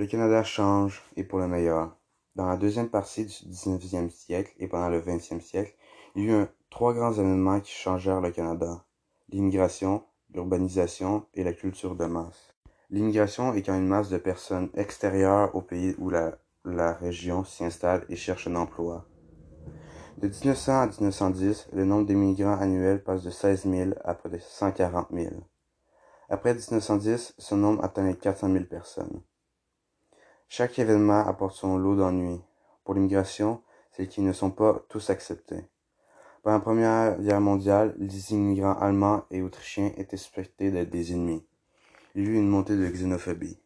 Le Canada change, et pour le meilleur. Dans la deuxième partie du XIXe siècle et pendant le XXe siècle, il y eut trois grands événements qui changèrent le Canada. L'immigration, l'urbanisation et la culture de masse. L'immigration est quand une masse de personnes extérieures au pays où la, la région s'y installe et cherche un emploi. De 1900 à 1910, le nombre d'immigrants annuels passe de 16 000 à près de 140 000. Après 1910, ce nombre atteint 400 000 personnes. Chaque événement apporte son lot d'ennuis. Pour l'immigration, c'est qu'ils ne sont pas tous acceptés. Pendant la Première Guerre mondiale, les immigrants allemands et autrichiens étaient suspectés d'être des ennemis. Il y eut une montée de xénophobie.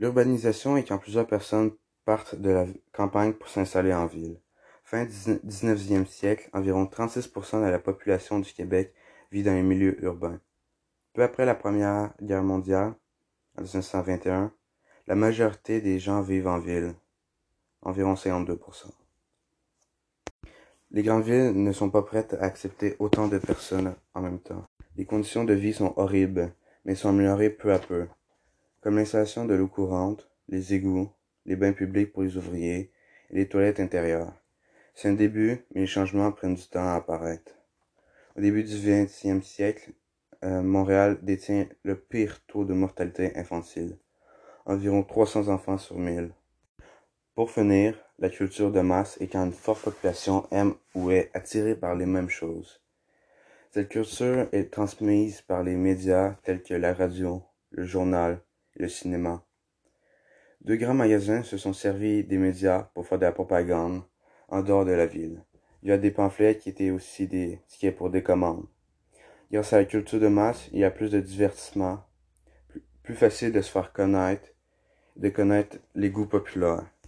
L'urbanisation est quand plusieurs personnes partent de la campagne pour s'installer en ville. Fin 19e siècle, environ 36% de la population du Québec vit dans les milieux urbains. Peu après la Première Guerre mondiale, en 1921, la majorité des gens vivent en ville, environ 52%. Les grandes villes ne sont pas prêtes à accepter autant de personnes en même temps. Les conditions de vie sont horribles, mais sont améliorées peu à peu, comme l'installation de l'eau courante, les égouts, les bains publics pour les ouvriers et les toilettes intérieures. C'est un début, mais les changements prennent du temps à apparaître. Au début du XXe siècle, euh, Montréal détient le pire taux de mortalité infantile, environ 300 enfants sur 1000. Pour finir, la culture de masse est quand une forte population aime ou est attirée par les mêmes choses. Cette culture est transmise par les médias tels que la radio, le journal le cinéma. Deux grands magasins se sont servis des médias pour faire de la propagande en dehors de la ville. Il y a des pamphlets qui étaient aussi des tickets pour des commandes. Grâce à la culture de masse, il y a plus de divertissement, plus, facile de se faire connaître, de connaître les goûts populaires.